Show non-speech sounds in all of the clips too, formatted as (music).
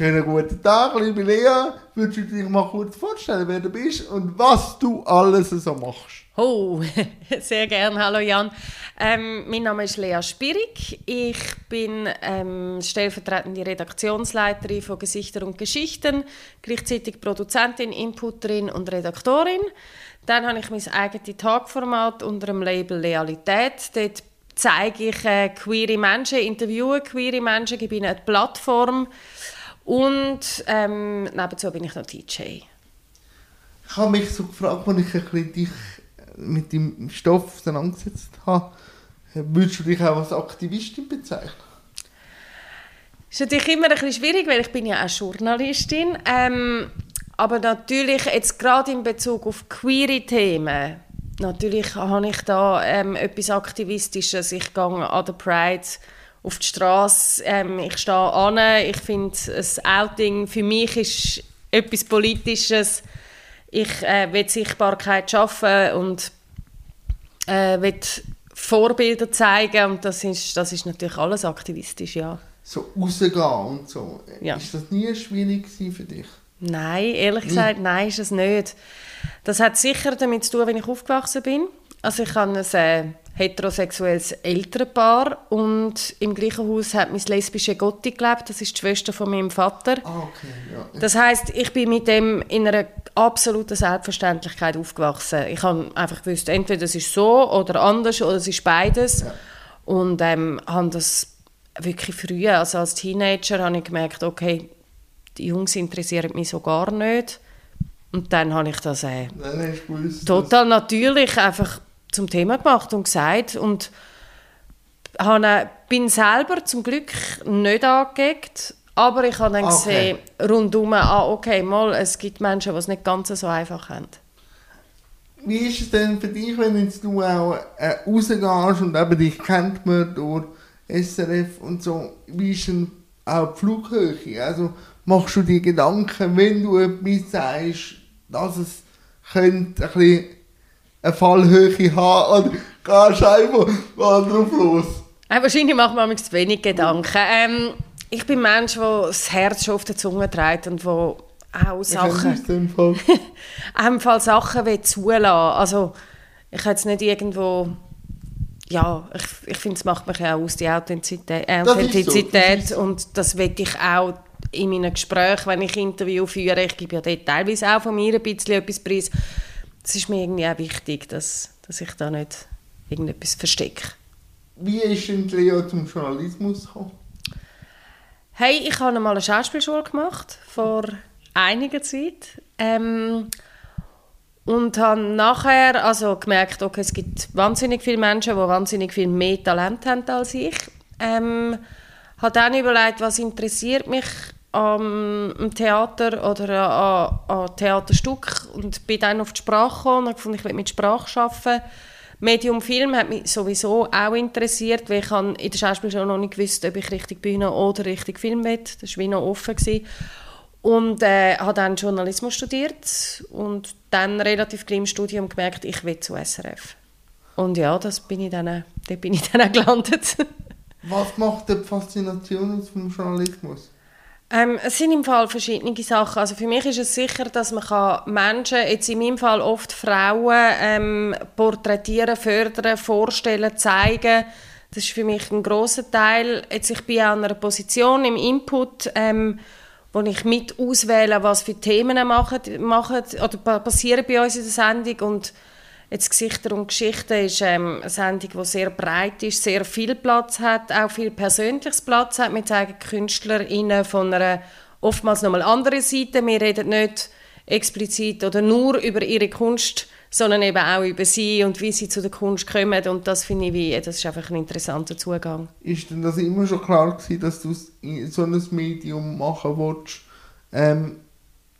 Schönen guten Tag, liebe Lea. Würdest du dich mal kurz vorstellen, wer du bist und was du alles so machst? Oh, (laughs) sehr gern. Hallo Jan. Ähm, mein Name ist Lea Spirig. Ich bin ähm, stellvertretende Redaktionsleiterin von Gesichter und Geschichten, gleichzeitig Produzentin, Inputterin und Redaktorin. Dann habe ich mein eigenes Tagformat unter dem Label Lealität. Dort zeige ich äh, queere Menschen, interviewe queere Menschen, gebe ihnen eine Plattform und ähm, nebenzu bin ich noch DJ. Ich habe mich so gefragt, als ich ein bisschen dich mit dem Stoff auseinandergesetzt habe, würdest du dich auch als Aktivistin bezeichnen? Das ist natürlich immer ein bisschen schwierig, weil ich bin ja auch Journalistin. Ähm, aber natürlich jetzt gerade in Bezug auf queere Themen, natürlich habe ich da ähm, etwas Aktivistisches. Ich gehe an der Pride auf die Straße, ähm, ich stehe an, ich finde, ein Outing für mich ist etwas Politisches. Ich äh, will Sichtbarkeit schaffen und äh, will Vorbilder zeigen und das ist, das ist natürlich alles aktivistisch, ja. So rausgehen und so. Ja. Ist das nie schwierig für dich? Nein, ehrlich gesagt, mhm. nein, ist es nicht. Das hat sicher damit zu tun, wenn ich aufgewachsen bin. Also ich habe ein heterosexuelles Elternpaar und im gleichen Haus hat mein lesbische Gotti gelebt. Das ist die Schwester von meinem Vater. Ah, okay, ja. Das heißt, ich bin mit dem in einer absoluten Selbstverständlichkeit aufgewachsen. Ich habe einfach gewusst, entweder es ist so oder anders oder es ist beides. Ja. Und ähm, habe das wirklich früh, also als Teenager, habe ich gemerkt, okay, die Jungs interessieren mich so gar nicht. Und dann habe ich das äh, gewusst, total natürlich einfach zum Thema gemacht und gesagt und habe, bin selber zum Glück nicht angeeckt, aber ich habe dann okay. gesehen, rundum, ah, okay, mal, es gibt Menschen, die es nicht ganz so einfach haben. Wie ist es denn für dich, wenn jetzt du auch äh, rausgehst und eben dich kennt man durch SRF und so, wie ist denn auch die Flughöhe? Also machst du dir Gedanken, wenn du etwas sagst, dass es könnte ein bisschen eine Fallhöhe haben oder gehst einfach mal drauf los? Äh, wahrscheinlich macht man zu wenig Gedanken. Ähm, ich bin ein Mensch, der das Herz schon auf der Zunge trägt und wo auch Sachen... Ich (laughs) Fall. Fall Sachen will zulassen. Also ich habe jetzt nicht irgendwo... Ja, ich, ich finde, es macht mich auch aus, die Authentizität. Äh, Authentizität so, das und das will ich auch in meinen Gesprächen, wenn ich Interview führe, ich gebe ja dort teilweise auch von mir ein bisschen etwas preis. Es ist mir irgendwie auch wichtig, dass, dass ich da nicht irgendetwas verstecke. Wie ist denn Leo zum Journalismus gekommen? Hey, ich habe mal eine Schauspielschule gemacht, vor einiger Zeit. Ähm, und habe nachher also gemerkt, okay, es gibt wahnsinnig viele Menschen, die wahnsinnig viel mehr Talent haben als ich. Ähm, habe dann überlegt, was interessiert mich am Theater oder an, an Theaterstück und bin dann auf die Sprache gekommen und gefunden, ich will mit Sprache arbeiten. Medium Film hat mich sowieso auch interessiert, weil ich in der Schauspielschule noch nicht gewusst, ob ich richtig Bühne oder richtig Film will. Das war wie noch offen. Gewesen. Und äh, habe dann Journalismus studiert und dann relativ gleich im Studium gemerkt, ich will zu SRF. Und ja, das bin ich dann, da bin ich dann gelandet. Was macht die Faszination vom Journalismus? Ähm, es sind im Fall verschiedene Sachen. Also für mich ist es sicher, dass man Menschen, jetzt in meinem Fall oft Frauen, ähm, porträtieren, fördern, vorstellen, zeigen. Das ist für mich ein großer Teil. Jetzt, ich bin in einer Position im Input, ähm, wo ich mit auswähle, was für Themen machen, machen oder passieren bei uns in der Sendung und Jetzt Gesichter und Geschichten ist ähm, eine Sendung, die sehr breit ist, sehr viel Platz hat, auch viel persönliches Platz hat. Wir zeigen KünstlerInnen von einer oftmals nochmal anderen Seite. Wir reden nicht explizit oder nur über ihre Kunst, sondern eben auch über sie und wie sie zu der Kunst kommen. Und das finde ich, wie, das ist einfach ein interessanter Zugang. Ist denn das immer schon klar gewesen, dass du so ein Medium machen willst, ähm,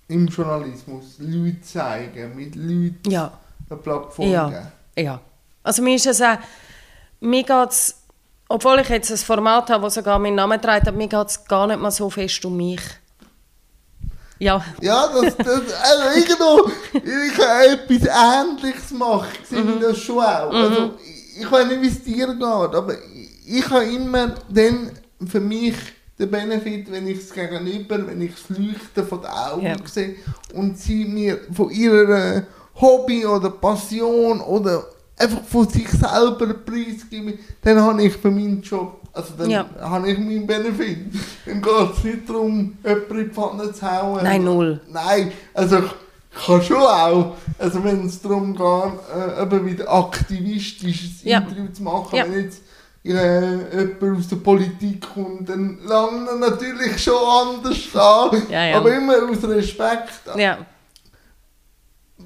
im Journalismus? Leute zeigen, mit Leuten... Ja eine Plattform ja. geben? Ja. Also mir ist es auch, mir geht's, obwohl ich jetzt ein Format habe, das sogar meinen Namen trägt, aber mir geht es gar nicht mal so fest um mich. Ja. Ja, das, das also irgendwo, ich habe etwas Ähnliches gemacht, sehe mhm. das schon auch. Also, mhm. ich weiß nicht, wie es dir geht, aber ich habe immer dann für mich der Benefit, wenn ich es gegenüber, wenn ich das Leuchten von den Augen Ja. sehe und sie mir von ihrer Hobby oder Passion oder einfach von sich selber preisgeben, dann habe ich für meinen Job, also dann Ja. habe ich meinen Benefit. Dann geht es nicht darum, jemanden in die Pfanne zu hauen. Nein, null. Nein, also ich kann schon auch, also wenn es darum geht, äh, eben wieder aktivistisches Ja. Interview zu machen, Ja. wenn jetzt äh, jemand aus der Politik kommt, dann lange er natürlich schon anders an, ja. aber immer aus Respekt. Ja.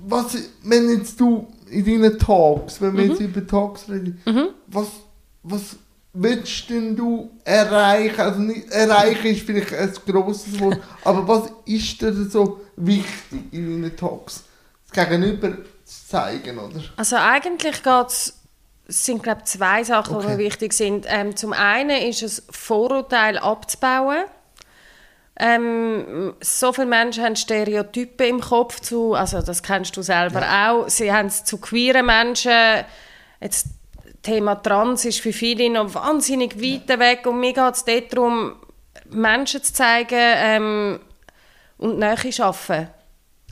Was, wenn jetzt du in deinen Talks, wenn wir Mhm. jetzt über Talks reden, was, was willst denn du erreichen? Also nicht, erreichen ist vielleicht ein grosses Wort, (laughs) aber was ist dir so wichtig in deinen Talks? Das Gegenüber zu zeigen, oder? Also eigentlich geht's, es sind glaube zwei Sachen, die Okay. mir wichtig sind. Ähm, zum einen ist es Vorurteile abzubauen. Ähm, so viele Menschen haben Stereotypen im Kopf zu, also das kennst du selber auch. Sie haben es zu queeren Menschen. Jetzt Thema Trans ist für viele noch wahnsinnig weit weg und mir geht es darum, Menschen zu zeigen ähm, und Nähe schaffen.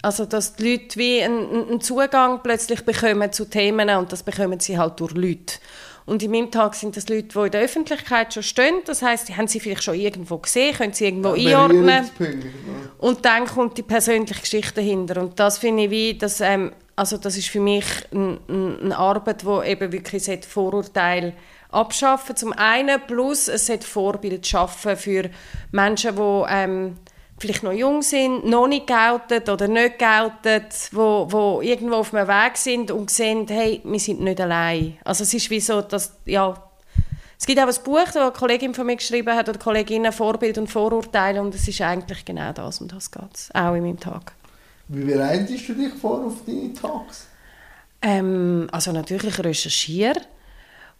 Also, dass die Leute wie einen, einen Zugang plötzlich bekommen zu Themen und das bekommen sie halt durch Leute. Und in meinem Tag sind das Leute, die in der Öffentlichkeit schon stehen. Das heißt, die haben sie vielleicht schon irgendwo gesehen, können sie irgendwo einordnen. Berührungspunkte, ne? Und dann kommt die persönliche Geschichte dahinter. Und das finde ich wie, dass, ähm, also das ist für mich ein, ein, eine Arbeit, die eben wirklich sollte Vorurteile abschaffen Zum einen, plus es sollte Vorbild schaffen für Menschen, die ähm, vielleicht noch jung sind, noch nicht geoutet oder nicht geoutet, wo, wo irgendwo auf einem Weg sind und sehen, hey, wir sind nicht allein. Also es ist wie so, dass, ja, es gibt auch ein Buch, das eine Kollegin von mir geschrieben hat, oder Kolleginnen, Vorbild und Vorurteile, und es ist eigentlich genau das, um das geht es, auch in meinem Tag. Wie bereitest du dich vor auf deine Talks? Ähm, also natürlich ich recherchiere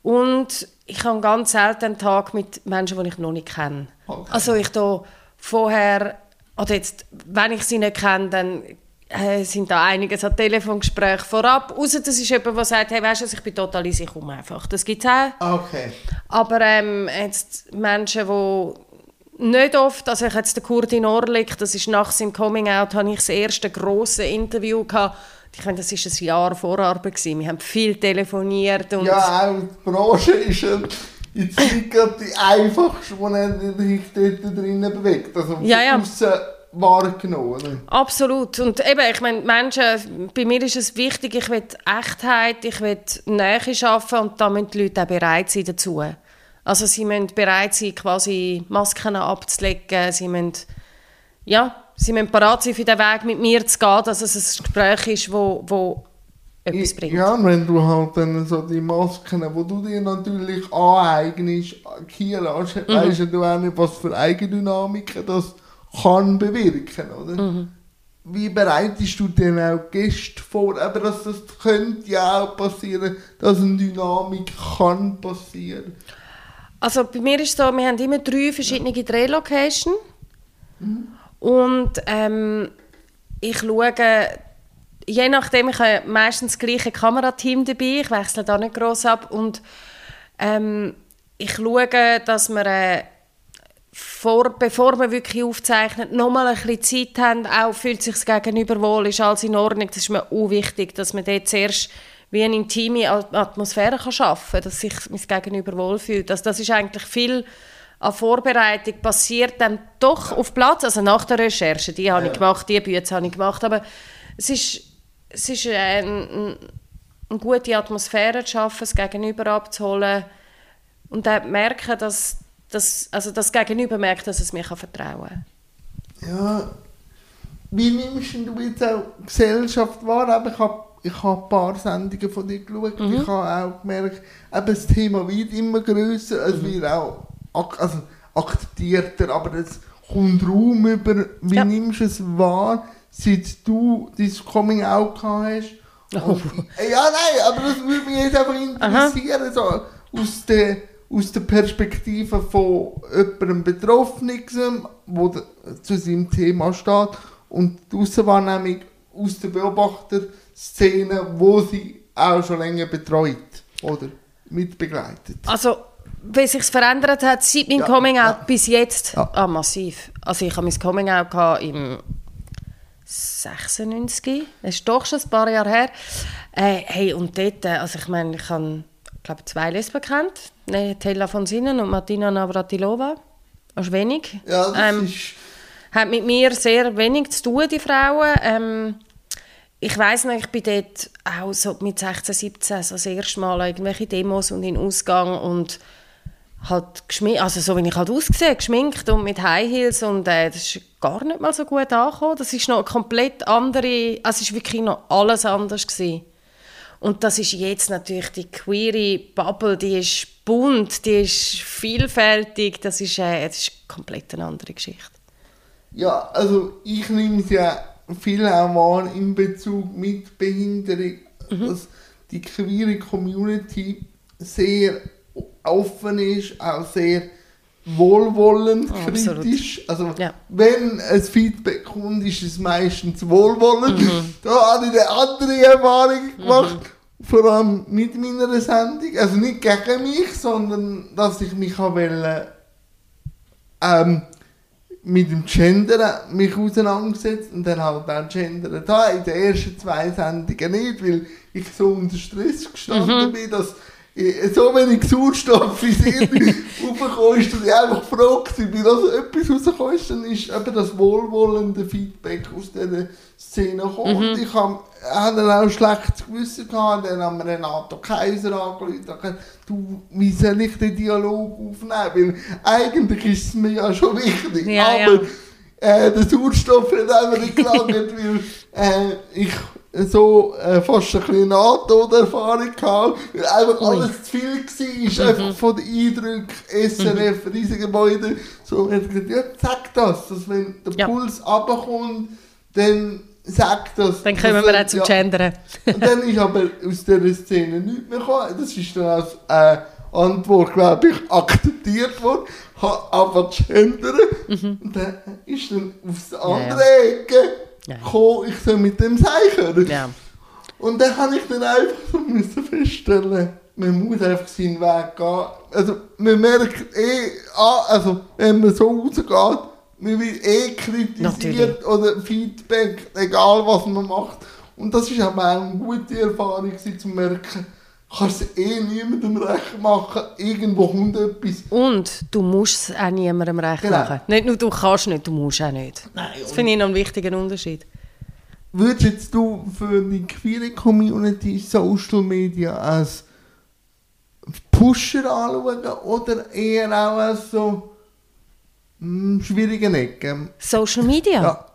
und ich habe ganz selten einen Tag mit Menschen, die ich noch nicht kenne. Okay. Also ich da vorher, oder jetzt, wenn ich sie nicht kenne, dann äh, sind da einiges an Telefongesprächen vorab. Außer das ist jemand, der sagt, hey, weißt du, ich bin total easy, ich komme einfach. Das gibt es auch. Okay. Aber ähm, jetzt Menschen, die nicht oft, also ich jetzt der Kurdin Orlik, das ist nach seinem Coming Out, habe ich das erste grosse Interview gehabt. Ich meine, das ist ein Jahr Vorarbeit gewesen. Wir haben viel telefoniert und Ja, auch die Branche ist ja jetzt nicht gerade die einfachste, die sich dort drinnen bewegt. Also Ja, ja. aussen wahrgenommen. Absolut. Und eben, ich meine, Menschen, bei mir ist es wichtig, ich will Echtheit, ich will Nähe schaffen und da müssen die Leute auch bereit sein dazu. Also sie müssen bereit sein, quasi Masken abzulegen, sie müssen, ja, sie müssen bereit sein, für den Weg mit mir zu gehen, dass es ein Gespräch ist, wo, wo etwas bringt. Ja, wenn du halt dann so die Masken, die du dir natürlich aneignest, hier lässt, Mhm. weisst du auch nicht, was für Eigendynamiken das kann bewirken, oder? Mhm. Wie bereitest du denn auch Gäste vor? Aber das, das könnte ja auch passieren, dass eine Dynamik kann passieren. Also bei mir ist es so, wir haben immer drei verschiedene Drehlocations. Und ähm, ich schaue, je nachdem, ich habe meistens das gleiche Kamerateam dabei, ich wechsle da nicht gross ab. Und ähm, ich schaue, dass wir, äh, vor, bevor wir wirklich aufzeichnen, nochmal ein bisschen Zeit haben, auch fühlt sich das Gegenüber wohl, ist alles in Ordnung. Das ist mir auch wichtig, dass man dort zuerst wie eine intime Atmosphäre kann schaffen kann, dass sich mein Gegenüber wohlfühlt. Also das ist eigentlich viel an Vorbereitung passiert dann doch auf Platz, also nach der Recherche, die habe ich gemacht, die Bücher habe ich gemacht, aber es ist, es ist ein, ein, eine gute Atmosphäre zu schaffen, das Gegenüber abzuholen und dann merken, dass, dass also das Gegenüber merkt, dass es mir vertrauen kann. Ja, wie nimmst du jetzt auch Gesellschaft wahr? Ich habe ich hab ein paar Sendungen von dir geschaut. Mhm. Ich habe auch gemerkt, eben das Thema wird immer grösser. Es wird auch ak also akzeptierter, aber es kommt Raum über. Wie Ja. nimmst du es wahr, seit du dein Coming Out hast? Oh. Und- ja, nein, aber das würde mich jetzt einfach interessieren. So, aus der aus der Perspektive von jemandem Betroffenen, der zu seinem Thema steht, und die Aussenwahrnehmung aus der Beobachterszene, wo sie auch schon länger betreut oder mitbegleitet. Also wie sich verändert hat seit meinem Ja, Coming Out ja. bis jetzt? Ja. Ah, massiv. Also ich habe mein Coming Out im 96, das ist doch schon ein paar Jahre her. Äh, hey, und dort, äh, also ich meine, ich habe, glaube zwei Lesben kennt, ne, Tella von Sinnen und Martina Navratilova. Das ist wenig. Ja, das Ähm, ist... hat mit mir sehr wenig zu tun, die Frauen. Ähm, ich weiß noch, ich bin dort auch so mit 16, 17 so das erste Mal an irgendwelche Demos und in den Ausgang und halt geschminkt, also so wie ich halt ausgesehen, geschminkt und mit High Heels und äh, das ist gar nicht mal so gut angekommen. Das ist noch eine komplett andere, also es ist wirklich noch alles anders gewesen. Und das ist jetzt natürlich die queere Bubble, die ist bunt, die ist vielfältig, das ist, äh, das ist komplett eine andere Geschichte. Ja, also ich nehme es ja viel auch wahr in Bezug mit Behinderung, Mhm. dass die queere Community sehr offen ist, auch sehr wohlwollend Oh, absolut. kritisch. Also Ja. wenn ein Feedback kommt, ist es meistens wohlwollend. Mhm. Da habe ich eine andere Erfahrung gemacht. Vor allem mit meiner Sendung. Also nicht gegen mich, sondern dass ich mich auch wollte, ähm, mit dem Gender mich auseinandergesetzt und dann halt auch Gender da in den ersten zwei Sendungen nicht, weil ich so unter Stress gestanden bin, dass so wenig Sauerstoff in Hirn (laughs) raufgekommen ist, dass ich einfach froh war, wie das etwas rausgekommen ist, dann ist eben das wohlwollende Feedback aus dieser Szene gekommen. Und ich habe hab dann auch ein schlechtes Gewissen gehabt, dann haben wir Renato Kaiser angerufen. Du, wie soll ich den Dialog aufnehmen, weil eigentlich ist es mir ja schon wichtig, Ja, aber ja. äh, der Sauerstoff hat einfach nicht gelangt, (laughs) weil äh, ich so äh, fast ein bisschen NATO-Erfahrung hatte, weil einfach Ui. alles zu viel war, einfach von den Eindrücken, SRF, Riesengebäude, so hat gesagt, ja, sag das, dass wenn der Ja. Puls runterkommt, dann sag das. Dann kommen wir auch zum ja. Gendern. Und dann ist aber aus dieser Szene nichts mehr gekommen. Das ist dann als äh, Antwort, glaube ich, akzeptiert worden. Hat aber gendern. Und dann ist dann aufs ja. andere Ecke Gekommen, ich soll mit dem sein Ja. Und dann habe ich dann einfach so müssen feststellen, man muss einfach seinen Weg gehen. Also man merkt eh, also wenn man so rausgeht, man wird eh kritisiert Natürlich. oder Feedback, egal was man macht. Und das ist aber auch eine gute Erfahrung zu merken, kannst es eh niemandem recht machen, irgendwo kommt etwas. Und du musst es auch niemandem recht Genau. machen. Nicht nur du kannst nicht, du musst auch nicht. Nein, Das finde ich noch einen wichtigen Unterschied. Würdest jetzt du für die queere Community Social Media als Pusher anschauen oder eher auch als so mm, schwierige Ecken? Social Media? Ja.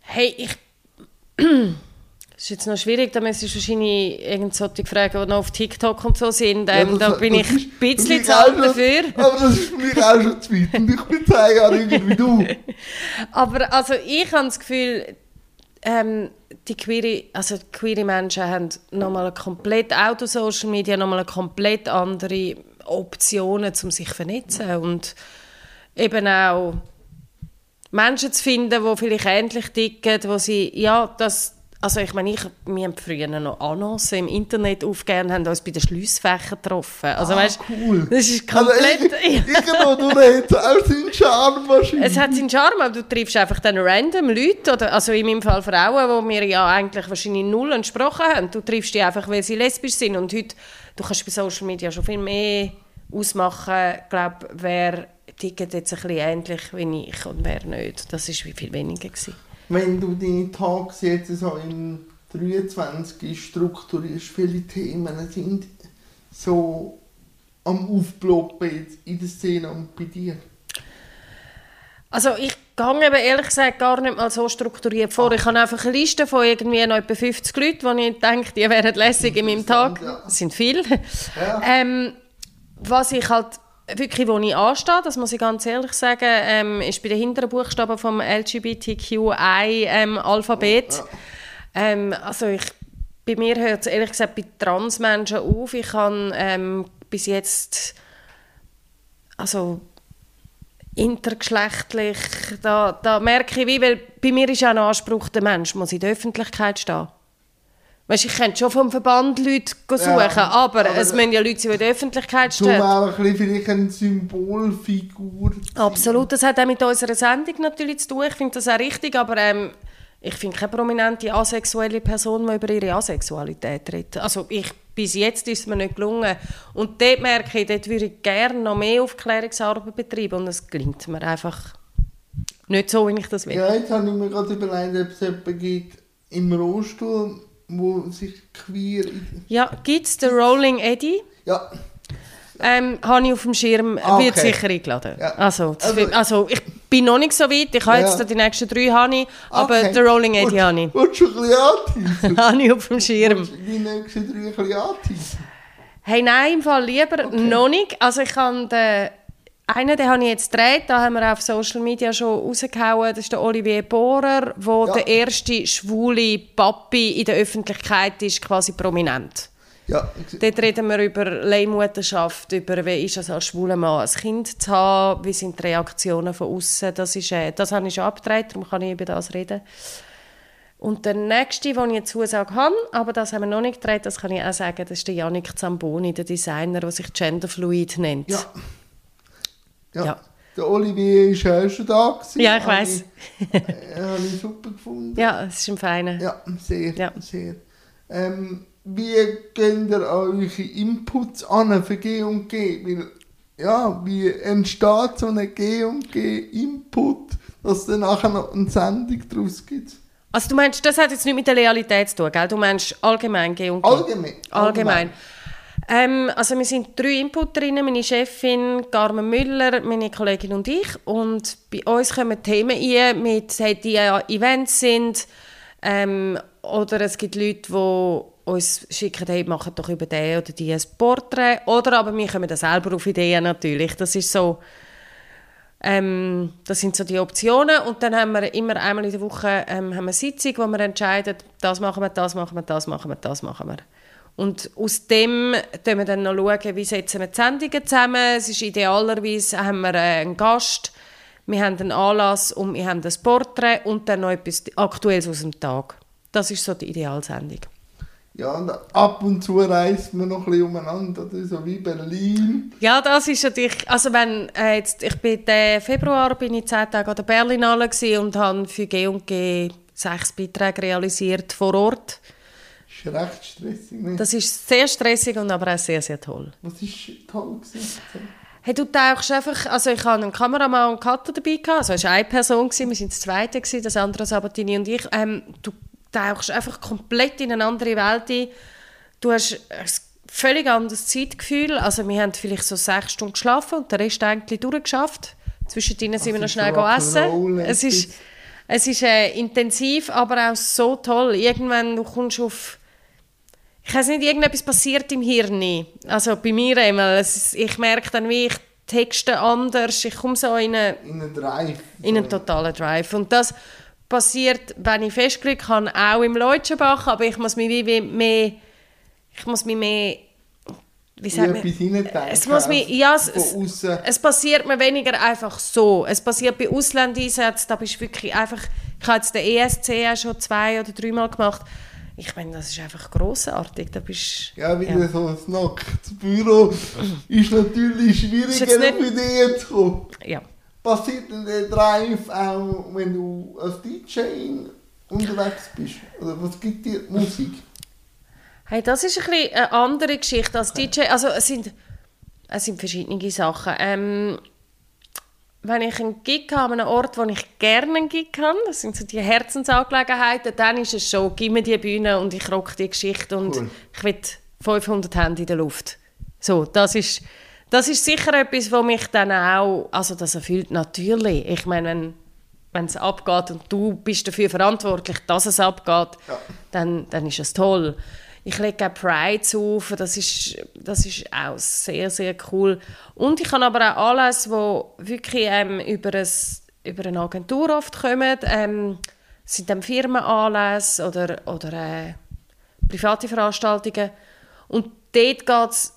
Hey, ich... (clears throat) Das ist jetzt noch schwierig, da müsstest du wahrscheinlich irgend solche Fragen, die noch auf TikTok und so sind. Ähm, Ja, da das- bin ich ein bisschen zu alt dafür. Aber das ist für mich auch schon zu weit. Und ich bin zehn Jahre jünger wie du. (laughs) Aber also ich habe das Gefühl, ähm, die queere, also die queere Menschen haben nochmal komplett auch durch Social Media nochmal komplett andere Optionen, um sich zu vernetzen und eben auch Menschen zu finden, die vielleicht ähnlich ticken, wo sie, ja, das, also ich meine, ich, wir haben früher noch Annoncen im Internet aufgegeben und haben uns bei den Schliessfächern getroffen. Also Ah, weißt, cool. das ist Also komplett... ich- (laughs) Irgendwo hat es auch seinen Charme wahrscheinlich. Es hat seinen Charme, aber du triffst einfach dann random Leute, oder, also in meinem Fall Frauen, die wir ja eigentlich wahrscheinlich null entsprochen haben. Du triffst die einfach, weil sie lesbisch sind. Und heute, du kannst bei Social Media schon viel mehr ausmachen, glaube wer tickt jetzt ein bisschen ähnlich wie ich und wer nicht. Das war viel weniger. Gewesen. Wenn du deine Tags jetzt so im 23 strukturierst, viele Themen sind so am Aufploppen jetzt in der Szene und bei dir. Also ich gehe eben ehrlich gesagt gar nicht mal so strukturiert vor. Ich habe einfach eine Liste von irgendwie noch etwa 50 Leuten, die ich denke, die wären lässig in meinem Tag. Das sind viele. Ja. Ähm, was ich halt wirklich, wo ich anstehe, das muss ich ganz ehrlich sagen, ähm, ist bei den hinteren Buchstaben vom LGBTQI-Alphabet. Ähm, also ich, bei mir hört es ehrlich gesagt bei Transmenschen auf. Ich habe ähm, bis jetzt also intergeschlechtlich, da, da merke ich wie, weil bei mir ist auch ein Anspruch, der Mensch muss in der Öffentlichkeit stehen. Weißt, ich könnte schon vom Verband Leute suchen, Ja, aber, aber es müssen ja Leute sein, die in der Öffentlichkeit Du stehen. auch ein vielleicht eine Symbolfigur. Absolut, das hat auch mit unserer Sendung natürlich zu tun. Ich finde das auch richtig, aber ähm, ich finde keine prominente asexuelle Person, die über ihre Asexualität redet. Also ich, bis jetzt ist es mir nicht gelungen. Und dort merke ich, dort würde ich gerne noch mehr Aufklärungsarbeit betreiben und es gelingt mir einfach nicht so, wie ich das will. Ja, jetzt habe ich mir gerade überlegt, ob es jemanden gibt im Rollstuhl, wo sich queer... Ja, gibt es den Rolling Eddie? Ja, Ähm, habe ich auf dem Schirm, Ah, wird okay. sicher eingeladen. Ja. Also, Also- also, ich bin noch nicht so weit, ich habe Ja. jetzt die nächsten drei, habe ich, aber Okay. den Rolling Eddie habe ich. Willst du ein bisschen habe ich auf dem Schirm. Die nächsten drei ein bisschen? Hey, nein, im Fall lieber noch nicht. Also ich habe den, einen, den habe ich jetzt gedreht, da haben wir auf Social Media schon rausgehauen, das ist der Olivier Bohrer, der Ja. der erste schwule Papi in der Öffentlichkeit ist, quasi prominent. Ja, Dort reden wir über Leihmutterschaft, über wie ist es als schwuler Mann ein Kind zu haben, wie sind die Reaktionen von außen. Das, ist, äh, das habe ich schon abgedreht, darum kann ich über das reden. Und der nächste, den ich eine Zusage habe, aber das haben wir noch nicht gedreht, das kann ich auch sagen, das ist der Yannick Zamboni, der Designer, der sich Genderfluid nennt. ja. Ja. Ja. Der Olivier war auch schon da. Gewesen. Ja, ich Habe weiss. ich- äh, Habe ich super gefunden. Ja, es ist ein feiner. Ja, sehr, Ja. sehr. Ähm, wie geht ihr eure Inputs an für G und G? Weil, ja, wie entsteht so ein G und G-Input, dass es dann nachher noch eine Sendung daraus gibt? Also du meinst, das hat jetzt nicht mit der Realität zu tun, gell? Du meinst allgemein G und G? Allgemein. Allgemein. Ähm, also wir sind drei Inputerinnen, meine Chefin Carmen Müller, meine Kollegin und ich. Und bei uns kommen Themen ein, mit, die Events sind. Ähm, oder es gibt Leute, die uns schicken, hey, machen doch über den oder die ein Porträt. Oder aber wir kommen dann selber auf Ideen natürlich. Das ist so... Ähm, das sind so die Optionen und dann haben wir immer einmal in der Woche ähm, haben wir eine Sitzung, wo wir entscheiden, das machen wir, das machen wir, das machen wir, das machen wir. Und aus dem schauen wir dann noch, schauen, wie setzen wir die Sendungen zusammen. Es ist idealerweise, haben wir äh, einen Gast, wir haben einen Anlass und wir haben ein Porträt und dann noch etwas Aktuelles aus dem Tag. Das ist so die Idealsendung. Ja, und ab und zu reist man noch ein bisschen umeinander, oder? so wie Berlin. Ja, das ist natürlich, also wenn äh, jetzt, ich bin den Februar bin ich zehn Tage an der Berlinale und habe für G&G sechs Beiträge realisiert vor Ort. Das ist recht stressig. Ne? Das ist sehr stressig und aber auch sehr, sehr toll. Was ist toll gewesen? Hey, du tauchst einfach, also ich hatte einen Kameramann und Cutter dabei, gehabt, also es war eine Person, gewesen, wir sind das Zweite, gewesen, das andere Sabatini und ich. Ähm, du tauchst einfach komplett in eine andere Welt ein. Du hast ein völlig anderes Zeitgefühl, also wir haben vielleicht so sechs Stunden geschlafen und den Rest eigentlich durchgeschafft. Zwischendrin sind wir noch schnell essen. Es ist, es ist äh, intensiv, aber auch so toll. Irgendwann du kommst auf ich weiß nicht, irgendetwas passiert im Hirn. Also bei mir einmal. Ist, ich merke dann, wie ich texte anders. Ich komme so in einen, In einen Drive. in einen totalen Drive. Und das passiert, wenn ich festgelegt habe, auch im Leutschenbach. Aber ich muss mich wie, wie mehr... Ich muss mich mehr... Wie sagt man? Es muss mich, ja, es, es, es passiert mir weniger einfach so. Es passiert bei Auslandeinsätzen, da bist du wirklich einfach... Ich habe jetzt den ESC auch schon zwei oder dreimal gemacht. Ich meine, das ist einfach grossartig. Da bist, Ja, wieder so ein nacktes Büro ist natürlich schwieriger, nicht- auf Ideen zu kommen. ja. Passiert denn der Drive auch, wenn du als DJ unterwegs bist? Oder was gibt dir Musik? Hey, das ist ein bisschen eine andere Geschichte als DJ. Also es sind, es sind verschiedene Sachen. Ähm, wenn ich einen Gig habe an einem Ort, wo ich gerne einen Gig habe, das sind so die Herzensangelegenheiten, dann ist es schon, gib mir die Bühne und ich rock die Geschichte und Cool. ich will 500 Hände in der Luft. So, das ist, das ist sicher etwas, was mich dann auch, also das erfüllt natürlich. Ich meine, wenn wenn es abgeht und du bist dafür verantwortlich, dass es abgeht, Ja. dann, dann ist es toll. Ich lege auch Pride auf, das ist, das ist auch sehr, sehr cool. Und ich habe aber auch alles, wo wirklich ähm, über, ein, über eine Agentur oft kommen, ähm, sind dann Firmenanlässe oder, oder äh, private Veranstaltungen. Und dort geht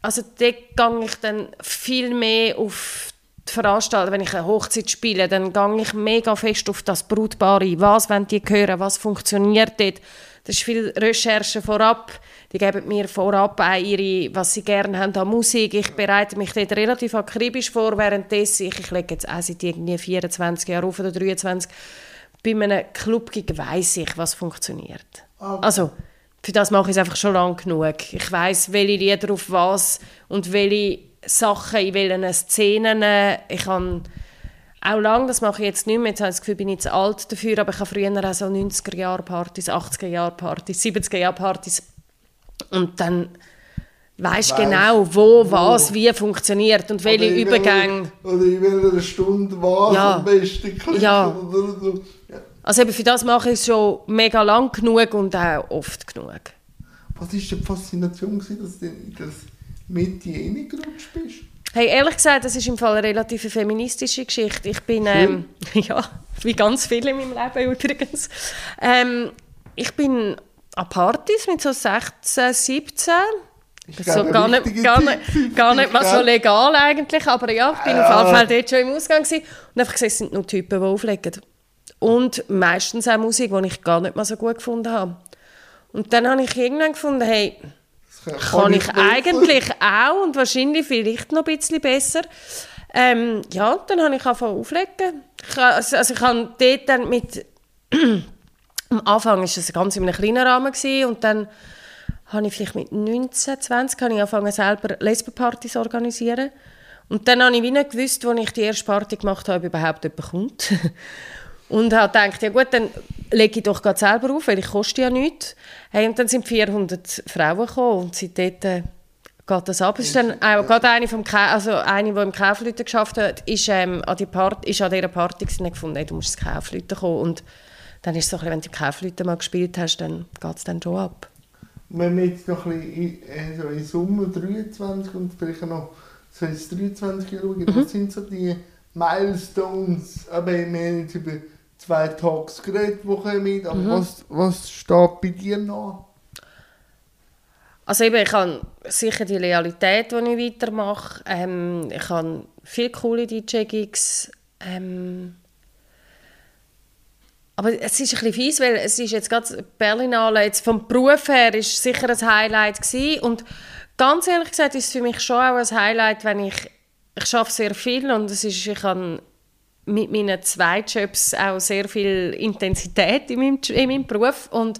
also dort gehe ich dann viel mehr auf die Veranstaltung, wenn ich eine Hochzeit spiele, dann gehe ich mega fest auf das Brutpaar ein. Was wollen die hören? Was funktioniert dort? Das ist viel Recherche vorab. Die geben mir vorab auch ihre, was sie gerne haben an Musik. Ich bereite mich dort relativ akribisch vor, währenddessen ich, ich lege jetzt auch seit irgendwie 24 Jahren auf oder 23, bei einem Club-Gig weiss ich, was funktioniert. Okay. Also, für das mache ich es einfach schon lange genug. Ich weiß, welche Lieder auf was und welche Sachen in welchen Szenen. Ich habe auch lange, das mache ich jetzt nicht mehr, jetzt habe ich das Gefühl, bin ich zu alt dafür, aber ich habe früher auch so 90er-Jahre-Partys, 80er-Jahre-Partys, 70er-Jahre-Partys und dann weißt du genau, wo, wo, was, wie funktioniert und welche Übergänge. Oder in welcher Stunde was ja. am besten klingt. Ja. So. ja. Also eben für das mache ich es schon mega lang genug und auch oft genug. Was war die Faszination, dass das Mitte reingerutscht bist? Hey, ehrlich gesagt, das ist im Fall eine relativ feministische Geschichte. Ich bin, ähm, (laughs) ja, wie ganz viele in meinem Leben übrigens, ähm, ich bin an Partys mit so 16, 17. Ich so gar, nicht, gar, nicht, gar nicht mal so legal eigentlich, aber ja, ich bin ja. auf jeden Fall dort schon im Ausgang gewesen. und einfach gesehen, es sind nur Typen, die auflegen. Und meistens auch Musik, die ich gar nicht mal so gut gefunden habe. Und dann habe ich irgendwann gefunden, hey, kann, kann ich, ich eigentlich auch und wahrscheinlich vielleicht noch ein bisschen besser. Ähm, ja, dann habe ich angefangen auflegen. Ich, also, also ich habe dort dann mit (clears throat) am Anfang war es ganz in einem kleinen Rahmen gewesen, und dann habe ich vielleicht mit 19, 20 habe ich angefangen selber Lesbenpartys zu organisieren. Und dann habe ich wie nicht gewusst, als ich die erste Party gemacht habe, ob überhaupt jemand kommt. (laughs) und habe gedacht, ja gut, dann lege ich doch gerade selber auf, weil ich koste ja nichts. Hey, und dann sind 400 Frauen gekommen und seitdem äh, geht das ab. Es ist dann auch gerade eine, vom also eine, die im Kaufleuten geschafft hat, ist, ähm, an, die Part ist an dieser Party und gefunden, hey, du musst ins Kaufleuten kommen. Und dann ist es so ein bisschen, wenn du die Kaufleute mal gespielt hast, dann geht es dann schon ab. Wenn wir jetzt noch ein bisschen in, also in Sommer 23 und vielleicht noch so ins 23 schauen, mhm. was sind so die Milestones? Aber wir haben jetzt über zwei Talks geredet, die kommen, aber mhm. was, was steht bei dir noch? Also eben, ich habe sicher die Loyalität, die ich weitermache. Ähm, ich habe viele coole DJ-Gigs. Ähm, aber es ist ein bisschen fies, weil es ist jetzt gerade Berlinale, jetzt vom Beruf her ist sicher ein Highlight gewesen. und ganz ehrlich gesagt ist es für mich schon auch ein Highlight, wenn ich, ich schaffe sehr viel und es ist, ich habe mit meinen zwei Jobs auch sehr viel Intensität in meinem, in meinem Beruf und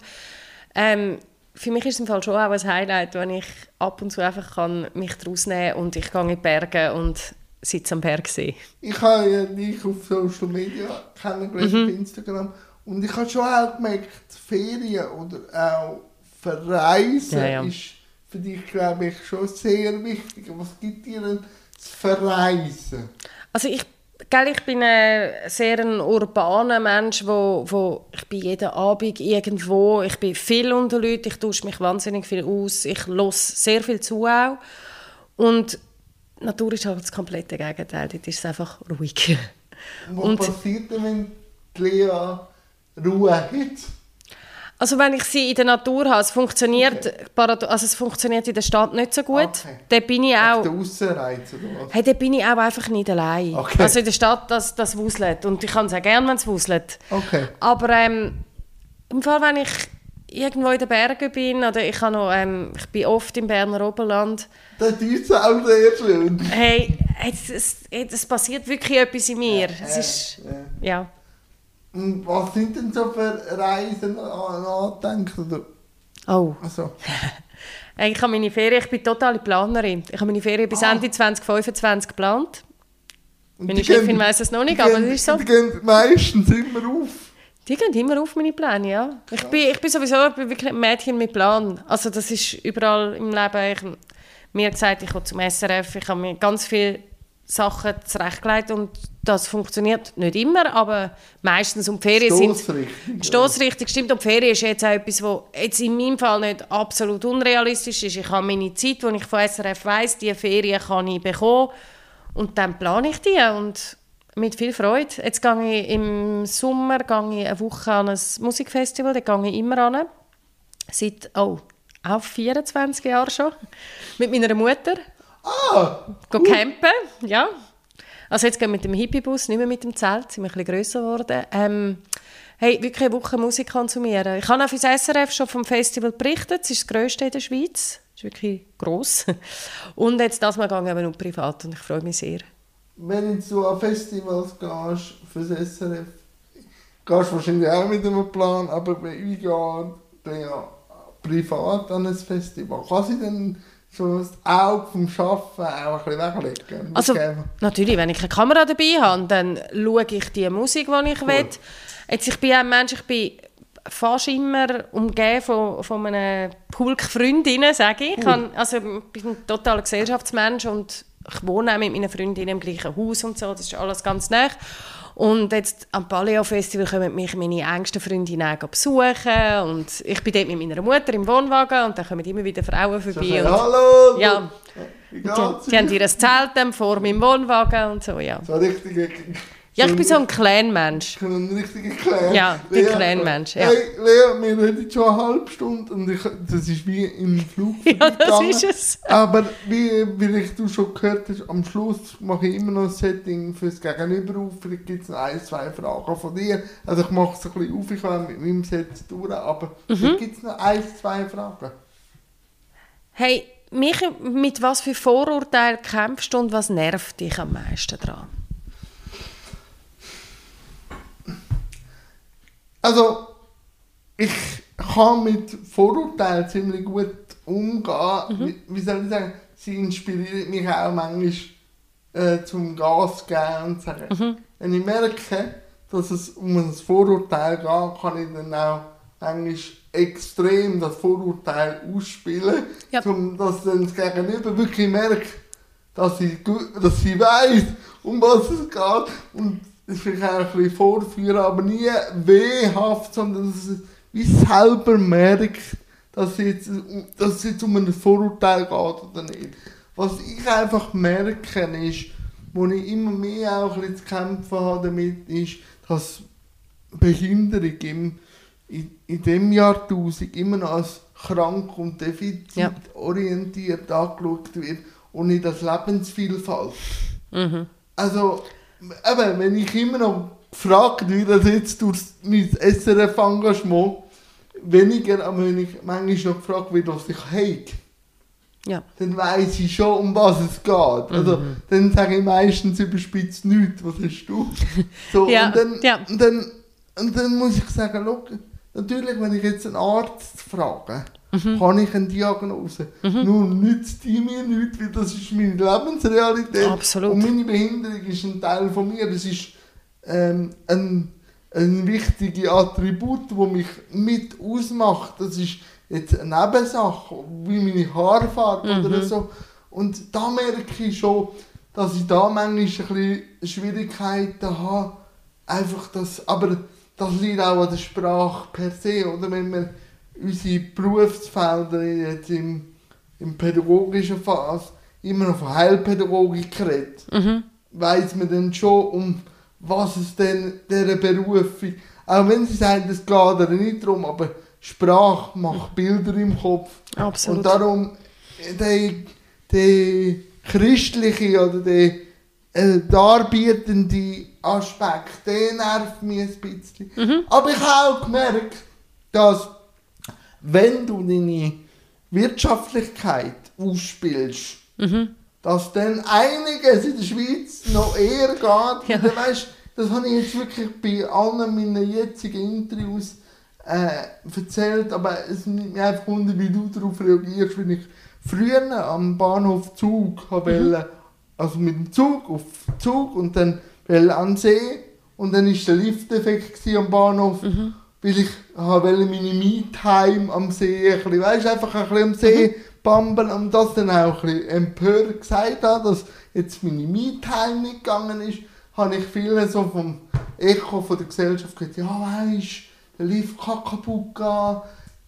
ähm, für mich ist es im Fall schon auch ein Highlight, wenn ich ab und zu einfach kann mich daraus nehmen und ich gehe in die Berge und sitze am Bergsee. Ich habe ja dich auf Social Media kennengelernt, mhm. auf Instagram und ich habe schon auch gemerkt, Ferien oder auch Verreisen ja, ja. ist für dich, glaube ich, schon sehr wichtig. Was gibt dir denn das Verreisen? Also ich, gell, ich bin ein sehr ein urbaner Mensch, wo, wo ich bin jeden Abend irgendwo, ich bin viel unter Leuten, ich tausche mich wahnsinnig viel aus, ich los sehr viel zu auch. Und Natur ist halt das komplette Gegenteil, dort ist es einfach ruhig. Was Und, passiert denn, wenn die Lea Ruhe hat? Also wenn ich sie in der Natur habe, es funktioniert, okay. also es funktioniert in der Stadt nicht so gut. Okay. Da bin ich auch... Der Aussenreiz oder was? Hey, da bin ich auch einfach nicht allein. Okay. Also in der Stadt, das, das wuselt. Und ich kann es auch gerne, wenn es wuselt. Okay. Aber ähm, im Fall, wenn ich irgendwo in den Bergen bin, oder ich, habe noch, ähm, ich bin oft im Berner Oberland. Das ist auch sehr schön. Hey, es, es, es passiert wirklich etwas in mir. Ja, es ist, ja. ja. Was sind denn so für Reisen angedenkt? Oder? Oh. Also. (laughs) ich habe meine Ferien, ich bin totale Planerin. Ich habe meine Ferien bis ah. Ende 2025 geplant. meine Chefin weiß es noch nicht, aber es ist so. Die gehen meistens immer auf. Die gehen immer auf meine Pläne, ja. Ich bin, ich bin sowieso ich bin wirklich ein Mädchen mit Plan. Also das ist überall im Leben. Ich, mir gesagt, ich komme zum SRF, ich habe mir ganz viel Sachen zurechtgelegt und das funktioniert nicht immer, aber meistens um die Ferien Stossrichtung, sind... Stossrichtung. stimmt. Und die Ferien ist jetzt auch etwas, was jetzt in meinem Fall nicht absolut unrealistisch ist. Ich habe meine Zeit, die ich von SRF weiss, diese Ferien kann ich bekommen und dann plane ich die und mit viel Freude. Jetzt gehe ich im Sommer gehe ich eine Woche an ein Musikfestival, da gehe ich immer an. Seit, oh, auch 24 Jahren schon. Mit meiner Mutter. Ah! Go campen, ja. Also jetzt gehen wir mit dem Hippiebus, nicht mehr mit dem Zelt, sind wir ein bisschen grösser geworden. Ähm, hey, wirklich eine Woche Musik konsumieren. Ich habe auch für das SRF schon vom Festival berichtet. Es ist das grösste in der Schweiz. Es ist wirklich gross. Und jetzt das Mal gehen wir nur privat und ich freue mich sehr. Wenn du an Festivals gehst, für das SRF, gehst du wahrscheinlich auch mit einem Plan, aber bei ich gehe dann ja privat an ein Festival. Kann sie dann so das Auge vom Arbeiten auch ein bisschen weglegen? Also, natürlich, wenn ich eine Kamera dabei habe, dann schaue ich die Musik, die ich cool. will. Jetzt, ich bin ein Mensch, ich bin fast immer umgeben von, von einem Pulk Freundinnen, sage ich. Cool. Ich, also, ich bin ein totaler Gesellschaftsmensch und ich wohne auch mit meinen Freundinnen im gleichen Haus und so, das ist alles ganz nah. Und jetzt am Paleo Festival kommen mich meine engsten Freundinnen besuchen und ich bin dort mit meiner Mutter im Wohnwagen und dann kommen immer wieder Frauen vorbei. So, Hallo! Ja. Die, die, haben ihr Zelt vor meinem Wohnwagen und so, ja. So richtig ja, ich bin so ein Clan-Mensch. Ich bin ein richtiger Clan. Ja, ein Clan-Mensch. Ja. Hey, Lea, wir reden schon eine halbe Stunde und ich, das ist wie im Flug (laughs) Ja, das ist es. Aber wie, wie du schon gehört hast, am Schluss mache ich immer noch ein Setting fürs Gegenüber auf. Vielleicht gibt es noch ein, zwei Fragen von dir. Also ich mache es ein bisschen auf, ich kann mit meinem Set durch, aber mhm. gibt es noch ein, zwei Fragen. Hey, mich, mit was für Vorurteilen kämpfst du und was nervt dich am meisten daran? Also, ich kann mit Vorurteilen ziemlich gut umgehen. Mhm. Wie, soll ich sagen? Sie inspiriert mich auch manchmal äh, zum Gas geben und sagen. Mhm. Wenn ich merke, dass es um ein Vorurteil geht, kann ich dann auch manchmal extrem das Vorurteil ausspielen, ja. um dass dann das Gegenüber wirklich merkt, dass sie, dass sie weiß, um was es geht und das vielleicht auch ein bisschen vorführen, aber nie wehhaft, sondern dass es wie selber merkt, dass es jetzt, dass es jetzt um ein Vorurteil geht oder nicht. Was ich einfach merke, ist, wo ich immer mehr auch ein bisschen zu kämpfen habe damit, ist, dass Behinderung im, in, in dem Jahrtausend immer noch als krank und defizitorientiert ja. angeschaut wird und nicht als Lebensvielfalt. Mhm. Also, eben, wenn ich immer noch gefragt werde, jetzt durch mein SRF-Engagement, weniger, aber wenn ich manchmal noch gefragt werde, was ich habe, ja. dann weiß ich schon, um was es geht. Also, mhm. dann sage ich meistens überspitzt nichts, was hast du? (laughs) So, ja. Und, dann, ja. und, dann, und dann muss ich sagen, look, natürlich, wenn ich jetzt einen Arzt frage, mhm. habe ich eine Diagnose. Mhm. Nur nützt die mir nichts, weil das ist meine Lebensrealität. Absolut. Und meine Behinderung ist ein Teil von mir. Das ist ähm, ein, ein wichtiges Attribut, das mich mit ausmacht. Das ist jetzt eine Nebensache, wie meine Haarfarbe mhm. oder so. Und da merke ich schon, dass ich da manchmal ein bisschen Schwierigkeiten habe. Einfach das, aber das liegt auch an der Sprache per se, oder? Wenn wir unsere Berufsfelder jetzt im, im pädagogischen Phase immer noch von Heilpädagogik redet, mhm. weiß man dann schon, um was es denn dieser Berufung, auch wenn sie sagen, es geht oder nicht darum, aber Sprache macht Bilder im Kopf. Absolut. Und darum, der, der christliche oder der äh, darbietende Aspekt, der nervt mich ein bisschen. Mhm. Aber ich habe auch gemerkt, dass wenn du deine Wirtschaftlichkeit ausspielst, mhm. dass dann einiges in der Schweiz noch eher geht. Ja. Dann weißt, das habe ich jetzt wirklich bei allen meinen jetzigen Interviews äh, erzählt, aber es nimmt mich einfach wunder, wie du darauf reagierst, wenn ich früher am Bahnhof Zug mhm. wollte, also mit dem Zug auf Zug und dann an den See und dann war der Lifteffekt am Bahnhof. Mhm weil ich wollte meine Me-Time am See, ein bisschen, weißt, einfach ein bisschen am See mhm. bambeln und das dann auch ein bisschen empört gesagt habe, dass jetzt meine Me-Time nicht gegangen ist, habe ich viele so vom Echo von der Gesellschaft gehört, ja weisst, der Lift kann kaputt gehen,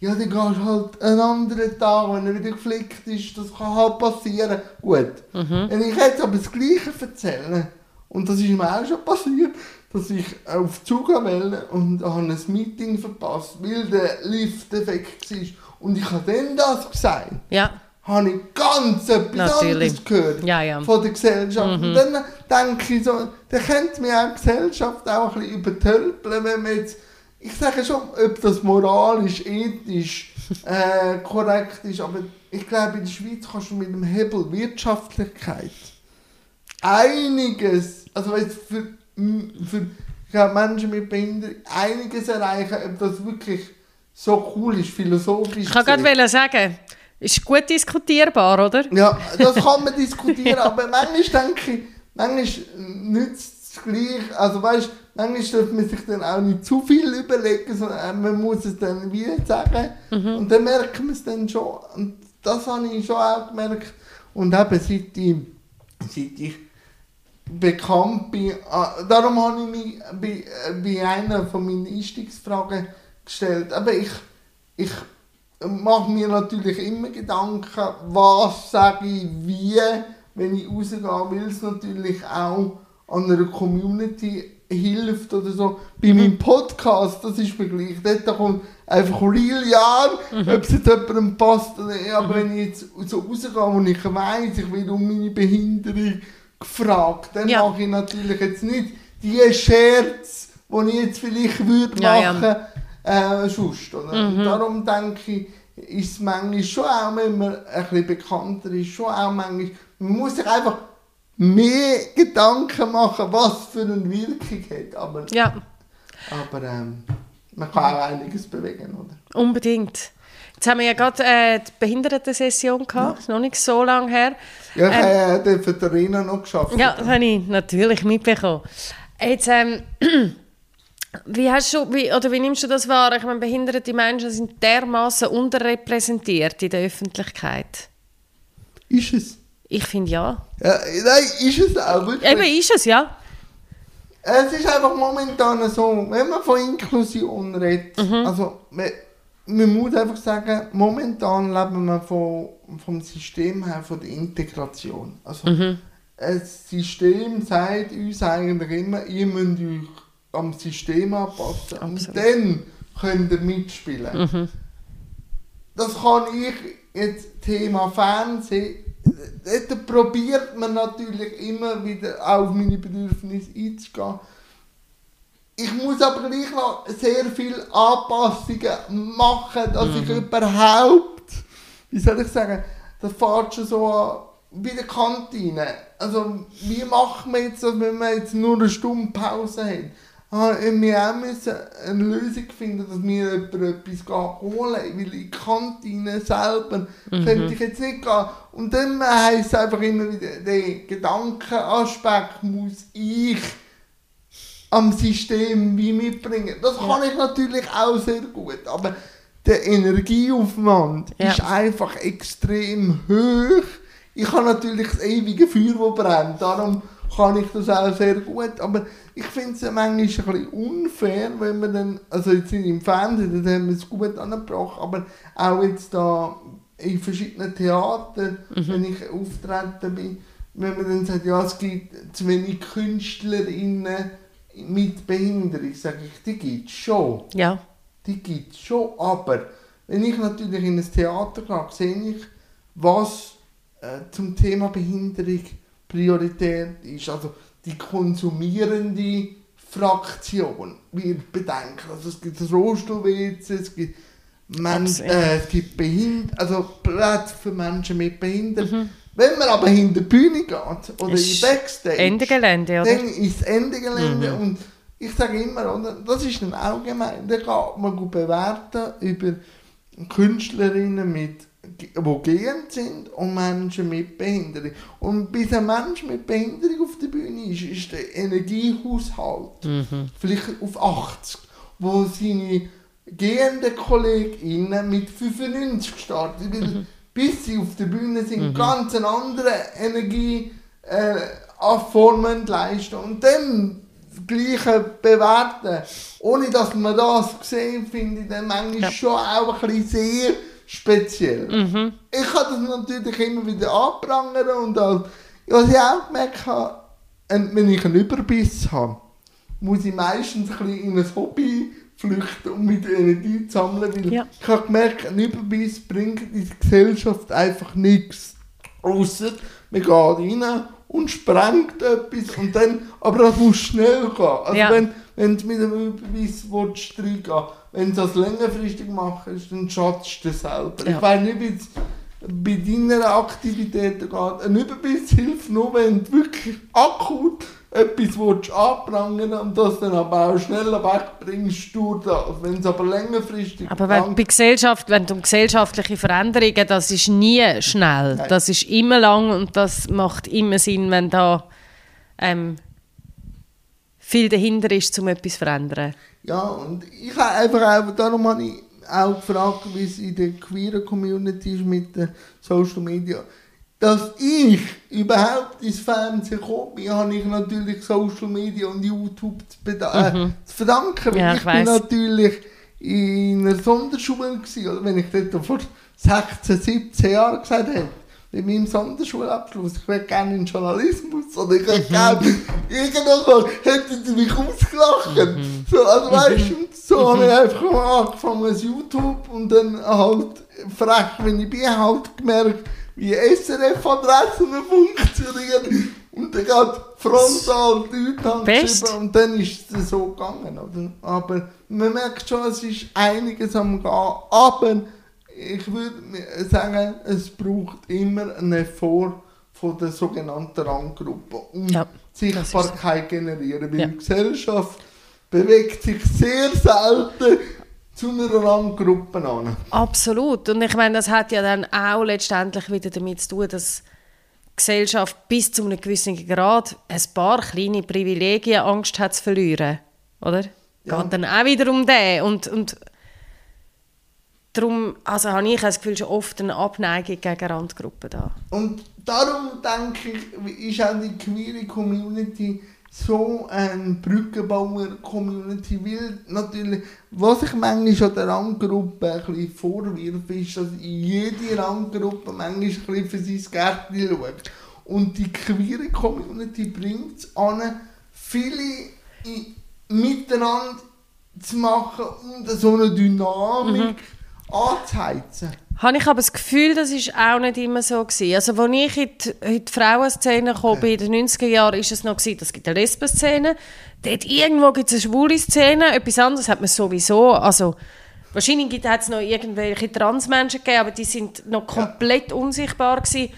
ja, dann gehst halt einen anderen Tag, wenn er wieder geflickt ist, das kann halt passieren. Gut. Mhm. Wenn ich jetzt aber das Gleiche erzähle, und das ist mir auch schon passiert, dass ich auf Zug wollte und habe ein Meeting verpasst, weil der Lift defekt war. Und ich habe dann das gesagt. Ja. habe ich ganz etwas Natürlich. anderes gehört Ja, ja. von der Gesellschaft. Und dann denke ich so, dann könnte mir auch die Gesellschaft auch ein bisschen übertölpeln, wenn man jetzt, ich sage schon, ob das moralisch, ethisch (laughs) äh, korrekt ist, aber ich glaube, in der Schweiz kannst du mit dem Hebel Wirtschaftlichkeit einiges, also jetzt für, für Menschen mit Behinderung einiges erreichen, ob das wirklich so cool ist, philosophisch. Ich kann gerade sagen, ist gut diskutierbar, oder? Ja, das (laughs) kann man diskutieren, aber manchmal denke ich, manchmal nützt es gleich, also weißt manchmal sollte man sich dann auch nicht zu viel überlegen, sondern man muss es dann wie sagen und dann merkt man es dann schon und das habe ich schon auch gemerkt und eben seit ich, seit ich bekannt bin, ah, darum habe ich mich bei, bei einer von meinen Einstiegsfragen gestellt, aber ich, ich mache mir natürlich immer Gedanken, was sage ich wie, wenn ich rausgehe, weil es natürlich auch an einer Community hilft oder so. Bei meinem Podcast, das ist mir gleich, dort kommt einfach real ja, ob es jetzt jemandem passt oder nicht, aber wenn ich jetzt so rausgehe und ich weiss, ich werde um meine Behinderung gefragt, dann Ja. mache ich natürlich jetzt nicht die Scherz, die ich jetzt vielleicht würde Ja, ja. machen äh, sonst. Und darum denke ich, ist es manchmal schon auch, wenn man ein bisschen bekannter ist, schon auch manchmal, man muss sich einfach mehr Gedanken machen, was für eine Wirkung hat. Aber, Ja, aber ähm, man kann auch einiges bewegen, oder? unbedingt. Jetzt haben wir ja gerade äh, die Behindertensession gehabt, ist noch nicht so lange her. Ja, ich habe äh, für die Arena noch geschafft. Ja, das habe ich natürlich mitbekommen. Jetzt, ähm, (clears throat) wie, hast du, wie, oder wie nimmst du das wahr? Ich meine, behinderte Menschen sind dermaßen unterrepräsentiert in der Öffentlichkeit. Ist es? Ich finde ja. Ja, nein, ist es auch wirklich. Eben ist es, ja. Es ist einfach momentan so, wenn man von Inklusion redet, also man, man muss einfach sagen, momentan leben wir von, vom System her von der Integration. Also das System sagt uns eigentlich immer, ihr müsst euch am System anpassen und Absolut. dann könnt ihr mitspielen. Das kann ich jetzt Thema Fernsehen. Dort probiert man natürlich immer wieder auf meine Bedürfnisse einzugehen. Ich muss aber gleich noch sehr viele Anpassungen machen, dass ich überhaupt, wie soll ich sagen, das fährt schon so an, wie der Kantine. Also, wie machen wir jetzt wenn wir jetzt nur eine Stunde Pause haben? Ah, wir auch müssen eine Lösung finden, dass mir jemand etwas holen kann, weil in die Kantine selber könnte ich jetzt nicht gehen. Und dann heisst es einfach immer wieder, den Gedankenaspekt muss ich am System wie mitbringen. Das kann ich natürlich auch sehr gut, aber der Energieaufwand Ja. ist einfach extrem hoch. Ich habe natürlich das ewige Feuer, das brennt, darum kann ich das auch sehr gut, aber ich finde es manchmal ein bisschen unfair, wenn man dann, also jetzt im Fernsehen, da haben wir es gut angebracht, aber auch jetzt da in verschiedenen Theatern, wenn ich auftreten bin, wenn man dann sagt, ja, es gibt zu wenig KünstlerInnen mit Behinderung, sage ich, die gibt es schon. Ja. Die gibt es schon, aber wenn ich natürlich in ein Theater gehe, sehe ich, was äh, zum Thema Behinderung Priorität ist. Also die konsumierende Fraktion wird bedenken. Also es gibt das Rollstuhl-WC, es gibt, Men Absolut. äh, es gibt Behind also Plätze für Menschen mit Behinderung. Wenn man aber hinter die Bühne geht oder Ist in Backstage, Ende Gelände, oder? dann ist das Ende Gelände. Und ich sage immer, oder, das ist ein allgemein, da kann man gut bewerten über Künstlerinnen, mit, die gehend sind und Menschen mit Behinderung. Und bis ein Mensch mit Behinderung auf der Bühne ist, ist der Energiehaushalt vielleicht auf 80, wo seine gehenden KollegInnen mit 95 gestartet weil bis sie auf der Bühne sind, ganz eine andere Energie äh, Formen leisten und dann das Gleiche bewerten, ohne dass man das gesehen finde ich dann manchmal Ja. schon auch ein bisschen sehr speziell. Ich kann das natürlich immer wieder anprangern und als, was ich auch gemerkt habe, wenn ich einen Überbiss habe, muss ich meistens ein bisschen in ein Hobby flüchten und mit Energie zu sammeln, weil Ja. ich habe gemerkt, ein Überbiss bringt in die Gesellschaft einfach nichts. Ausser man geht rein und sprengt etwas und dann, aber das muss schnell gehen. Also Ja. wenn, wenn du mit einem Überbiss willst, reingehen wenn du das längerfristig machst, dann schadest du dir selber. Ja. Ich weiß nicht, wie es bei deinen Aktivitäten geht. Ein Überbiss hilft nur, wenn du wirklich akut etwas willst anprangern und das dann aber auch schneller wegbringst durch das. Wenn es aber längerfristig Aber wenn, bei Gesellschaft, wenn du um gesellschaftliche Veränderungen, das ist nie schnell. Nein. Das ist immer lang und das macht immer Sinn, wenn da ähm, viel dahinter ist, um etwas zu verändern. Ja, und ich habe einfach auch, darum habe ich auch gefragt, wie es in der queeren Community ist mit den Social Media. Dass ich überhaupt ins Fernsehen komme, habe ich natürlich Social Media und YouTube zu, äh, zu verdanken. Ja, ich ich bin weiss. natürlich in einer Sonderschule gewesen, oder wenn ich dort vor 16, 17 Jahren gesagt hätte, mit meinem Sonderschulabschluss, ich wäre gerne in Journalismus oder ich hätte gerne irgendwann hätten sie mich ausgelacht. So, also weißt du, so habe ich einfach mal angefangen als YouTube und dann halt frech, wenn ich bin, halt gemerkt, wie SRF-Adressen funktionieren und dann geht frontal die Leute Best. geschrieben und dann ist es so gegangen. Oder? Aber man merkt schon, es ist einiges am Gehen, aber ich würde sagen, es braucht immer einen Effort von der sogenannten Ranggruppe und Ja, Sichtbarkeit generieren, weil Ja. die Gesellschaft bewegt sich sehr selten zu einer Ranggruppe an. Absolut. Und ich meine, das hat ja dann auch letztendlich wieder damit zu tun, dass die Gesellschaft bis zu einem gewissen Grad ein paar kleine Privilegien Angst hat zu verlieren. Oder? Ja. Geht dann auch wieder um den. Und, und darum also habe ich das Gefühl, schon oft eine Abneigung gegen Randgruppen da. Und darum denke ich, ist auch die queere Community so eine Brückenbauer-Community, weil natürlich, was ich manchmal an der Ranggruppe ein bisschen vorwirfe, ist, dass jede Ranggruppe manchmal ein bisschen für sein Gärtchen schaut. Und die queere Community bringt es an, viele miteinander zu machen und so eine Dynamik anzuheizen. Habe ich aber das Gefühl, das ist auch nicht immer so gewesen. Also, als ich in die, in die Frauenszene kam, in den 90er Jahren, ist es noch gewesen, es gibt eine Lesben-Szene, dort irgendwo gibt es eine schwule Szene, etwas anderes hat man sowieso, also wahrscheinlich hat es noch irgendwelche Transmenschen gegeben, aber die sind noch komplett unsichtbar gewesen.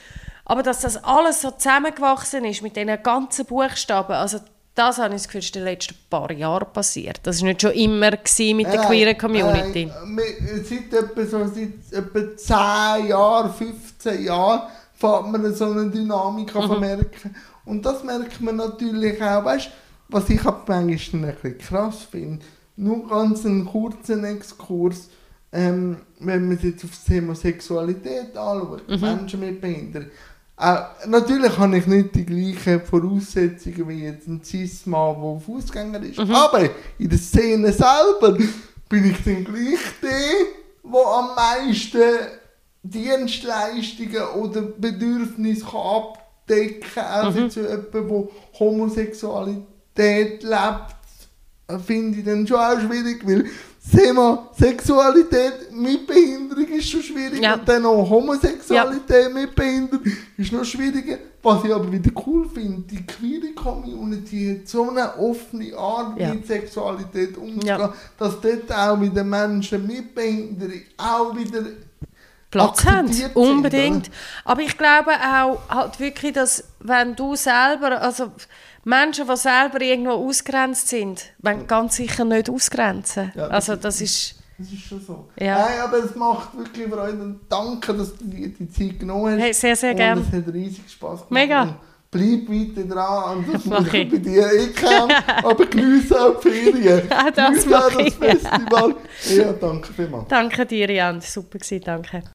Aber dass das alles so zusammengewachsen ist mit diesen ganzen Buchstaben, also das habe ich das Gefühl, ist in den letzten paar Jahren passiert. Das war nicht schon immer mit der queeren Community. nein, wir- Seit etwa, so, seit etwa 10 Jahren, 15 Jahren fängt man so eine Dynamik Mhm. an merken. Und das merkt man natürlich auch, weißt was ich halt manchmal ein bisschen krass finde. Nur ganz einen kurzen Exkurs, ähm, wenn man jetzt auf das Thema Sexualität anschaut, Mhm. Menschen mit Behinderung. Auch, natürlich habe ich nicht die gleichen Voraussetzungen wie jetzt ein Cis-Mann, der Fußgänger ist. Mhm. Aber in der Szene selber bin ich dann gleich der, der am meisten Dienstleistungen oder Bedürfnisse kann abdecken kann. Also Mhm. zu jemandem, der Homosexualität lebt, äh, finde ich dann schon auch schwierig, weil Thema Sexualität mit Behinderung ist schon schwierig Ja. und dann auch Homosexualität mit Behinderung ist noch schwieriger. Was ich aber wieder cool finde, die queere Community hat so eine offene Art, Ja. mit Sexualität umzugehen, Ja. dass dort auch wieder Menschen mit Behinderung auch wieder Platz haben, akzeptiert sind, unbedingt. Aber ich glaube auch halt wirklich, dass wenn du selber, also Menschen, die selber irgendwo ausgrenzt sind, wollen ganz sicher nicht ausgrenzen. Ja, also das ist, Das ist schon so. Ja. Nein, aber es macht wirklich Freude und danke, dass du dir die Zeit genommen hast. Hey, sehr, sehr und gern. es hat riesig Spaß gemacht. Mega. Und bleib weiter dran und das muss ich bei dir eh kennen, (laughs) aber geniesse auch die Ferien. Ja, (laughs) das auch das ich. Festival. Ja, danke vielmals. danke dir, Jan, super gewesen, danke.